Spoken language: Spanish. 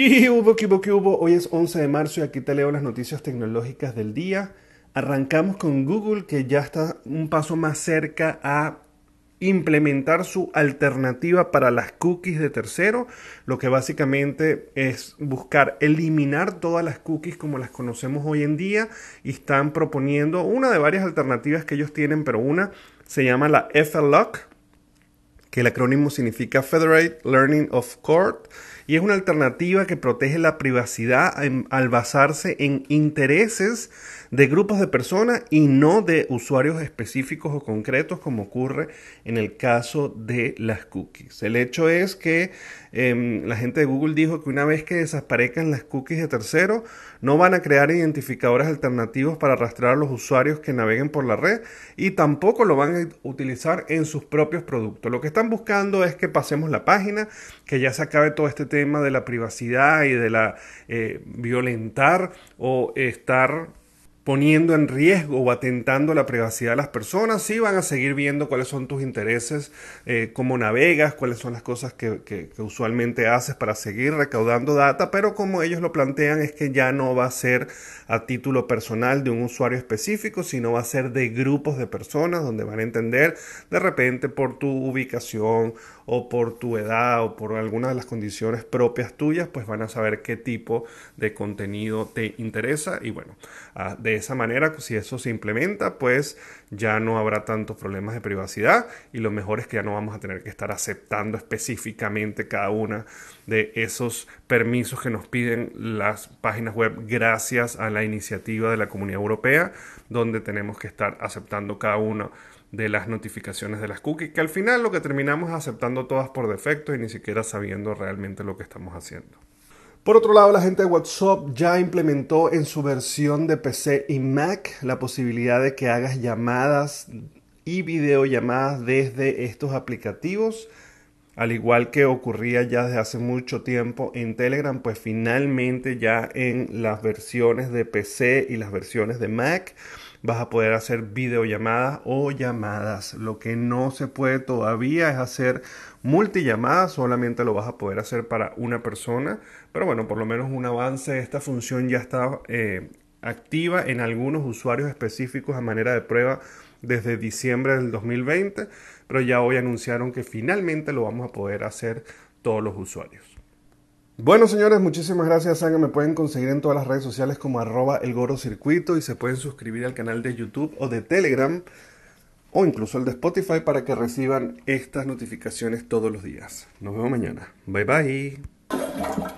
¿Qué hubo, qué hubo, hubo? Hoy es 11 de marzo y aquí te leo las noticias tecnológicas del día. Arrancamos con Google que ya está un paso más cerca a implementar su alternativa para las cookies de tercero, lo que básicamente es buscar eliminar todas las cookies como las conocemos hoy en día y están proponiendo una de varias alternativas que ellos tienen, pero una se llama la FLOC, que el acrónimo significa Federate Learning of Court y es una alternativa que protege la privacidad al basarse en intereses de grupos de personas y no de usuarios específicos o concretos como ocurre en el caso de las cookies. El hecho es que em, la gente de Google dijo que una vez que desaparezcan las cookies de terceros, no van a crear identificadores alternativos para rastrear a los usuarios que naveguen por la red y tampoco lo van a utilizar en sus propios productos. Lo que están buscando es que pasemos la página, que ya se acabe todo este tema de la privacidad y de la eh, violentar o estar poniendo en riesgo o atentando la privacidad de las personas, sí van a seguir viendo cuáles son tus intereses, eh, cómo navegas, cuáles son las cosas que, que, usualmente haces para seguir recaudando data, pero como ellos lo plantean es que ya no va a ser a título personal de un usuario específico, sino va a ser de grupos de personas donde van a entender de repente por tu ubicación o por tu edad o por alguna de las condiciones propias tuyas, pues van a saber qué tipo de contenido te interesa y bueno, ah, de esa manera, si eso se implementa, pues ya no habrá tantos problemas de privacidad y lo mejor es que ya no vamos a tener que estar aceptando específicamente cada una de esos permisos que nos piden las páginas web gracias a la iniciativa de la Comunidad Europea, donde tenemos que estar aceptando cada una de las notificaciones de las cookies, que al final lo que terminamos aceptando todas por defecto y ni siquiera sabiendo realmente lo que estamos haciendo. Por otro lado, la gente de WhatsApp ya implementó en su versión de PC y Mac la posibilidad de que hagas llamadas y videollamadas desde estos aplicativos. Al igual que ocurría ya desde hace mucho tiempo en Telegram, pues finalmente ya en las versiones de PC y las versiones de Mac vas a poder hacer videollamadas o llamadas. Lo que no se puede todavía es hacer multillamadas, solamente lo vas a poder hacer para una persona. Pero bueno, por lo menos un avance esta función ya está eh, activa en algunos usuarios específicos a manera de prueba desde diciembre del 2020, pero ya hoy anunciaron que finalmente lo vamos a poder hacer todos los usuarios. Bueno, señores, muchísimas gracias. Me pueden conseguir en todas las redes sociales como arroba el Circuito y se pueden suscribir al canal de YouTube o de Telegram o incluso el de Spotify para que reciban estas notificaciones todos los días. Nos vemos mañana. Bye bye.